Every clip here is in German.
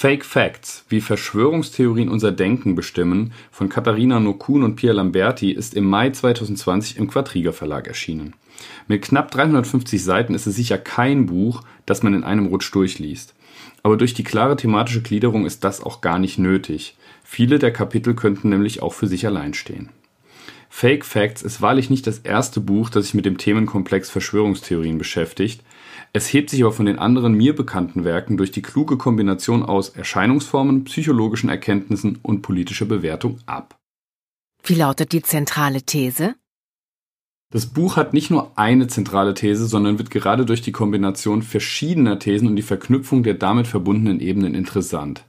Fake Facts, wie Verschwörungstheorien unser Denken bestimmen, von Katharina Nokun und Pierre Lamberti ist im Mai 2020 im Quadriga Verlag erschienen. Mit knapp 350 Seiten ist es sicher kein Buch, das man in einem Rutsch durchliest. Aber durch die klare thematische Gliederung ist das auch gar nicht nötig. Viele der Kapitel könnten nämlich auch für sich allein stehen. Fake Facts ist wahrlich nicht das erste Buch, das sich mit dem Themenkomplex Verschwörungstheorien beschäftigt. Es hebt sich aber von den anderen mir bekannten Werken durch die kluge Kombination aus Erscheinungsformen, psychologischen Erkenntnissen und politischer Bewertung ab. Wie lautet die zentrale These? Das Buch hat nicht nur eine zentrale These, sondern wird gerade durch die Kombination verschiedener Thesen und die Verknüpfung der damit verbundenen Ebenen interessant.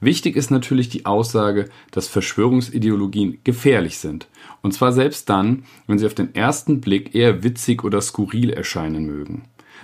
Wichtig ist natürlich die Aussage, dass Verschwörungsideologien gefährlich sind. Und zwar selbst dann, wenn sie auf den ersten Blick eher witzig oder skurril erscheinen mögen.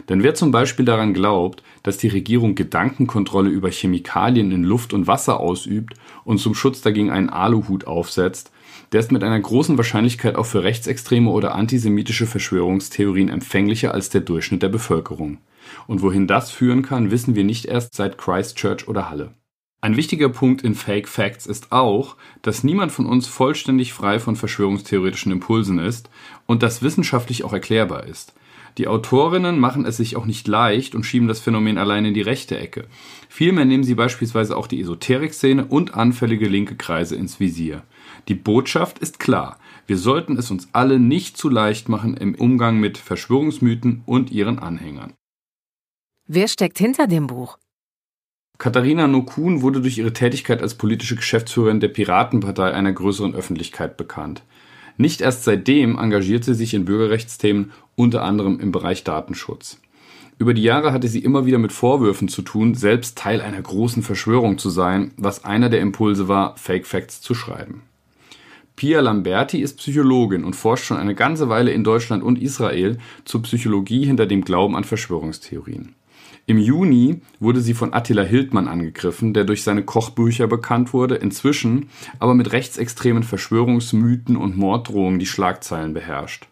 Denn wer zum Beispiel daran glaubt, dass die Regierung Gedankenkontrolle über Chemikalien in Luft und Wasser ausübt und zum Schutz dagegen einen Aluhut aufsetzt, der ist mit einer großen Wahrscheinlichkeit auch für rechtsextreme oder antisemitische Verschwörungstheorien empfänglicher als der Durchschnitt der Bevölkerung. Und wohin das führen kann, wissen wir nicht erst seit Christchurch oder Halle. Ein wichtiger Punkt in Fake Facts ist auch, dass niemand von uns vollständig frei von verschwörungstheoretischen Impulsen ist und das wissenschaftlich auch erklärbar ist. Die Autorinnen machen es sich auch nicht leicht und schieben das Phänomen allein in die rechte Ecke. Vielmehr nehmen sie beispielsweise auch die Esoterik-Szene und anfällige linke Kreise ins Visier. Die Botschaft ist klar. Wir sollten es uns alle nicht zu leicht machen im Umgang mit Verschwörungsmythen und ihren Anhängern. Wer steckt hinter dem Buch? Katharina Nokun wurde durch ihre Tätigkeit als politische Geschäftsführerin der Piratenpartei einer größeren Öffentlichkeit bekannt. Nicht erst seitdem engagiert sie sich in Bürgerrechtsthemen, unter anderem im Bereich Datenschutz. Über die Jahre hatte sie immer wieder mit Vorwürfen zu tun, selbst Teil einer großen Verschwörung zu sein, was einer der Impulse war, Fake Facts zu schreiben. Pia Lamberti ist Psychologin und forscht schon eine ganze Weile in Deutschland und Israel zur Psychologie hinter dem Glauben an Verschwörungstheorien. Im Juni wurde sie von Attila Hildmann angegriffen, der durch seine Kochbücher bekannt wurde, inzwischen aber mit rechtsextremen Verschwörungsmythen und Morddrohungen die Schlagzeilen beherrscht.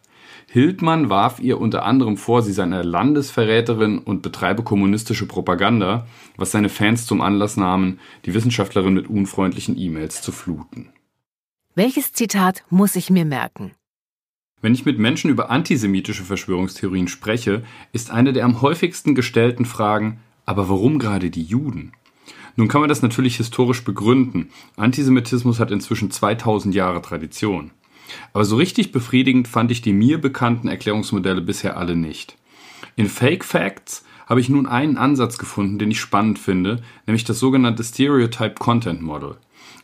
Hildmann warf ihr unter anderem vor, sie sei eine Landesverräterin und betreibe kommunistische Propaganda, was seine Fans zum Anlass nahmen, die Wissenschaftlerin mit unfreundlichen E-Mails zu fluten. Welches Zitat muss ich mir merken? Wenn ich mit Menschen über antisemitische Verschwörungstheorien spreche, ist eine der am häufigsten gestellten Fragen, aber warum gerade die Juden? Nun kann man das natürlich historisch begründen. Antisemitismus hat inzwischen 2000 Jahre Tradition. Aber so richtig befriedigend fand ich die mir bekannten Erklärungsmodelle bisher alle nicht. In Fake Facts habe ich nun einen Ansatz gefunden, den ich spannend finde, nämlich das sogenannte Stereotype Content Model.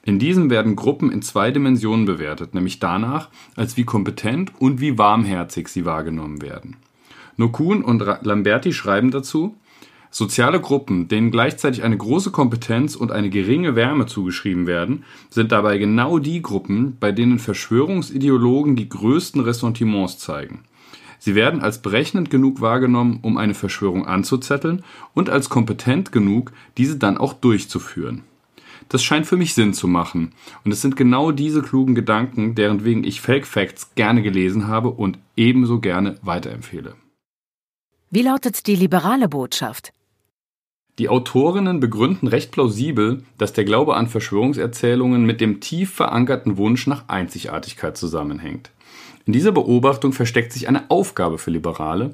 In diesem werden Gruppen in zwei Dimensionen bewertet, nämlich danach, als wie kompetent und wie warmherzig sie wahrgenommen werden. Nokun und Lamberti schreiben dazu, Soziale Gruppen, denen gleichzeitig eine große Kompetenz und eine geringe Wärme zugeschrieben werden, sind dabei genau die Gruppen, bei denen Verschwörungsideologen die größten Ressentiments zeigen. Sie werden als berechnend genug wahrgenommen, um eine Verschwörung anzuzetteln und als kompetent genug, diese dann auch durchzuführen. Das scheint für mich Sinn zu machen. Und es sind genau diese klugen Gedanken, deren wegen ich Fake Facts gerne gelesen habe und ebenso gerne weiterempfehle. Wie lautet die liberale Botschaft? Die Autorinnen begründen recht plausibel, dass der Glaube an Verschwörungserzählungen mit dem tief verankerten Wunsch nach Einzigartigkeit zusammenhängt. In dieser Beobachtung versteckt sich eine Aufgabe für Liberale,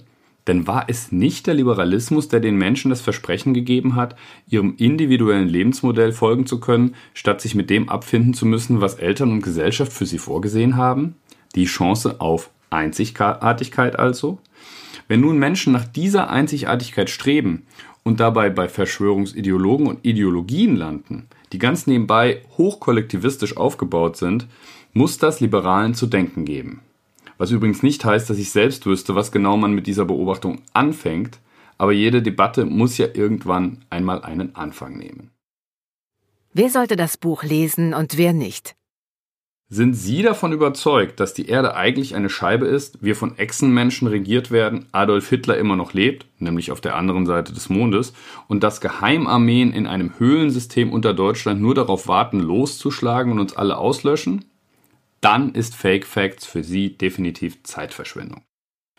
denn war es nicht der Liberalismus, der den Menschen das Versprechen gegeben hat, ihrem individuellen Lebensmodell folgen zu können, statt sich mit dem abfinden zu müssen, was Eltern und Gesellschaft für sie vorgesehen haben? Die Chance auf Einzigartigkeit also? Wenn nun Menschen nach dieser Einzigartigkeit streben und dabei bei Verschwörungsideologen und Ideologien landen, die ganz nebenbei hochkollektivistisch aufgebaut sind, muss das Liberalen zu denken geben. Was übrigens nicht heißt, dass ich selbst wüsste, was genau man mit dieser Beobachtung anfängt, aber jede Debatte muss ja irgendwann einmal einen Anfang nehmen. Wer sollte das Buch lesen und wer nicht? Sind Sie davon überzeugt, dass die Erde eigentlich eine Scheibe ist, wir von Echsenmenschen regiert werden, Adolf Hitler immer noch lebt, nämlich auf der anderen Seite des Mondes, und dass Geheimarmeen in einem Höhlensystem unter Deutschland nur darauf warten, loszuschlagen und uns alle auslöschen? Dann ist Fake Facts für Sie definitiv Zeitverschwendung.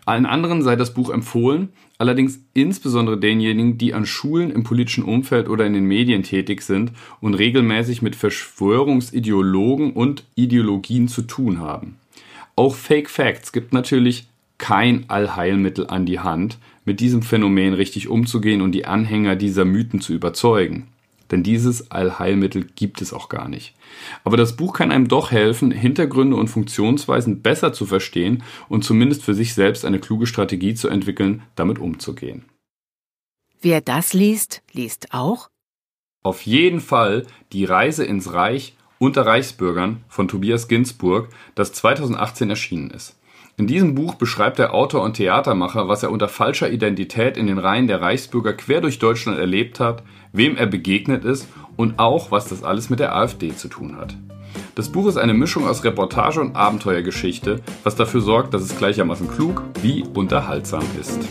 Allen anderen sei das Buch empfohlen, allerdings insbesondere denjenigen, die an Schulen im politischen Umfeld oder in den Medien tätig sind und regelmäßig mit Verschwörungsideologen und Ideologien zu tun haben. Auch Fake Facts gibt natürlich kein Allheilmittel an die Hand, mit diesem Phänomen richtig umzugehen und die Anhänger dieser Mythen zu überzeugen. Denn dieses Allheilmittel gibt es auch gar nicht. Aber das Buch kann einem doch helfen, Hintergründe und Funktionsweisen besser zu verstehen und zumindest für sich selbst eine kluge Strategie zu entwickeln, damit umzugehen. Wer das liest, liest auch? Auf jeden Fall die Reise ins Reich unter Reichsbürgern von Tobias Ginsburg, das 2018 erschienen ist. In diesem Buch beschreibt der Autor und Theatermacher, was er unter falscher Identität in den Reihen der Reichsbürger quer durch Deutschland erlebt hat, wem er begegnet ist und auch, was das alles mit der AfD zu tun hat. Das Buch ist eine Mischung aus Reportage und Abenteuergeschichte, was dafür sorgt, dass es gleichermaßen klug wie unterhaltsam ist.